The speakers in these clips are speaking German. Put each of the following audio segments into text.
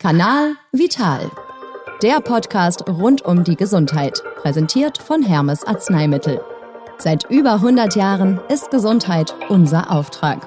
Kanal Vital. Der Podcast rund um die Gesundheit, präsentiert von Hermes Arzneimittel. Seit über 100 Jahren ist Gesundheit unser Auftrag.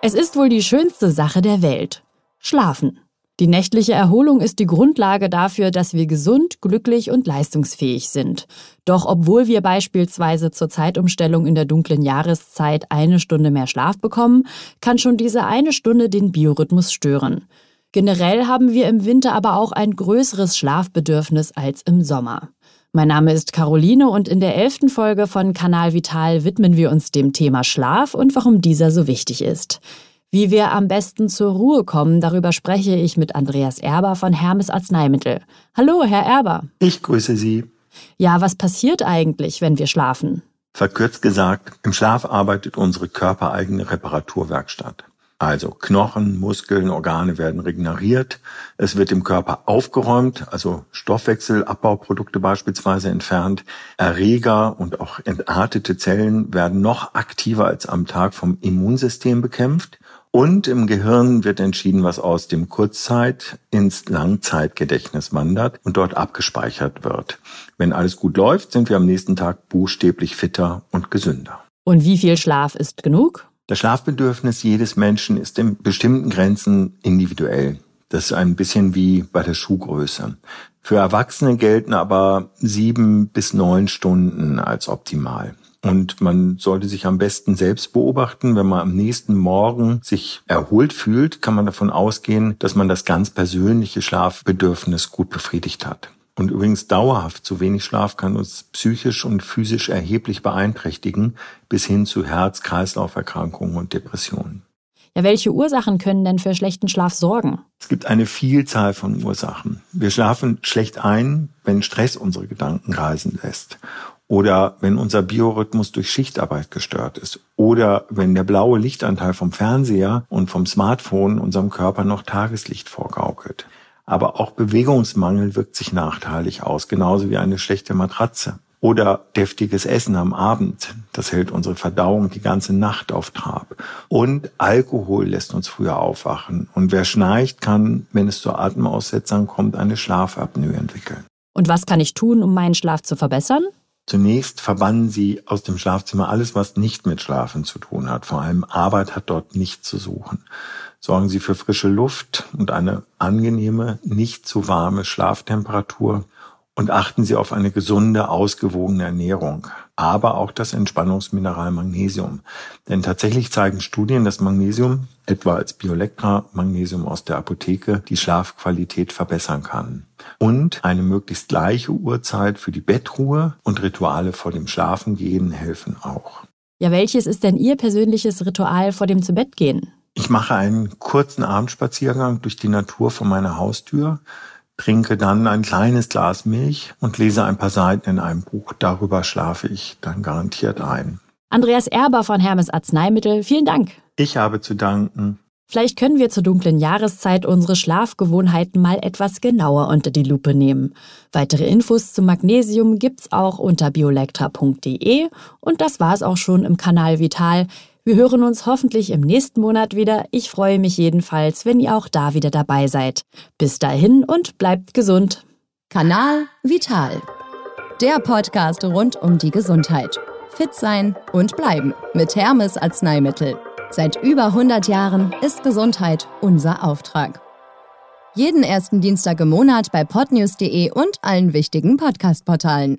Es ist wohl die schönste Sache der Welt. Schlafen. Die nächtliche Erholung ist die Grundlage dafür, dass wir gesund, glücklich und leistungsfähig sind. Doch obwohl wir beispielsweise zur Zeitumstellung in der dunklen Jahreszeit eine Stunde mehr Schlaf bekommen, kann schon diese eine Stunde den Biorhythmus stören. Generell haben wir im Winter aber auch ein größeres Schlafbedürfnis als im Sommer. Mein Name ist Caroline und in der elften Folge von Kanal Vital widmen wir uns dem Thema Schlaf und warum dieser so wichtig ist. Wie wir am besten zur Ruhe kommen, darüber spreche ich mit Andreas Erber von Hermes Arzneimittel. Hallo, Herr Erber. Ich grüße Sie. Ja, was passiert eigentlich, wenn wir schlafen? Verkürzt gesagt, im Schlaf arbeitet unsere körpereigene Reparaturwerkstatt. Also Knochen, Muskeln, Organe werden regeneriert. Es wird im Körper aufgeräumt, also Stoffwechselabbauprodukte beispielsweise entfernt. Erreger und auch entartete Zellen werden noch aktiver als am Tag vom Immunsystem bekämpft. Und im Gehirn wird entschieden, was aus dem Kurzzeit ins Langzeitgedächtnis wandert und dort abgespeichert wird. Wenn alles gut läuft, sind wir am nächsten Tag buchstäblich fitter und gesünder. Und wie viel Schlaf ist genug? Das Schlafbedürfnis jedes Menschen ist in bestimmten Grenzen individuell. Das ist ein bisschen wie bei der Schuhgröße. Für Erwachsene gelten aber sieben bis neun Stunden als optimal. Und man sollte sich am besten selbst beobachten. Wenn man am nächsten Morgen sich erholt fühlt, kann man davon ausgehen, dass man das ganz persönliche Schlafbedürfnis gut befriedigt hat. Und übrigens dauerhaft zu wenig Schlaf kann uns psychisch und physisch erheblich beeinträchtigen, bis hin zu Herz-Kreislauf-Erkrankungen und Depressionen. Ja, welche Ursachen können denn für schlechten Schlaf sorgen? Es gibt eine Vielzahl von Ursachen. Wir schlafen schlecht ein, wenn Stress unsere Gedanken reisen lässt. Oder wenn unser Biorhythmus durch Schichtarbeit gestört ist. Oder wenn der blaue Lichtanteil vom Fernseher und vom Smartphone unserem Körper noch Tageslicht vorgaukelt. Aber auch Bewegungsmangel wirkt sich nachteilig aus, genauso wie eine schlechte Matratze. Oder deftiges Essen am Abend, das hält unsere Verdauung die ganze Nacht auf Trab. Und Alkohol lässt uns früher aufwachen. Und wer schnarcht, kann, wenn es zu Atemaussetzern kommt, eine Schlafapnoe entwickeln. Und was kann ich tun, um meinen Schlaf zu verbessern? Zunächst verbannen Sie aus dem Schlafzimmer alles, was nicht mit Schlafen zu tun hat. Vor allem Arbeit hat dort nichts zu suchen. Sorgen Sie für frische Luft und eine angenehme, nicht zu warme Schlaftemperatur und achten Sie auf eine gesunde, ausgewogene Ernährung, aber auch das Entspannungsmineral Magnesium. Denn tatsächlich zeigen Studien, dass Magnesium, etwa als Biolectra Magnesium aus der Apotheke, die Schlafqualität verbessern kann. Und eine möglichst gleiche Uhrzeit für die Bettruhe und Rituale vor dem Schlafengehen helfen auch. Ja, welches ist denn Ihr persönliches Ritual vor dem Zubettgehen? Ich mache einen kurzen Abendspaziergang durch die Natur vor meiner Haustür trinke dann ein kleines Glas Milch und lese ein paar Seiten in einem Buch. Darüber schlafe ich dann garantiert ein. Andreas Erber von Hermes Arzneimittel, vielen Dank. Ich habe zu danken. Vielleicht können wir zur dunklen Jahreszeit unsere Schlafgewohnheiten mal etwas genauer unter die Lupe nehmen. Weitere Infos zum Magnesium gibt's auch unter biolectra.de und das war's auch schon im Kanal Vital. Wir hören uns hoffentlich im nächsten Monat wieder. Ich freue mich jedenfalls, wenn ihr auch da wieder dabei seid. Bis dahin und bleibt gesund. Kanal Vital. Der Podcast rund um die Gesundheit. Fit sein und bleiben mit Hermes Arzneimittel. Seit über 100 Jahren ist Gesundheit unser Auftrag. Jeden ersten Dienstag im Monat bei podnews.de und allen wichtigen Podcast-Portalen.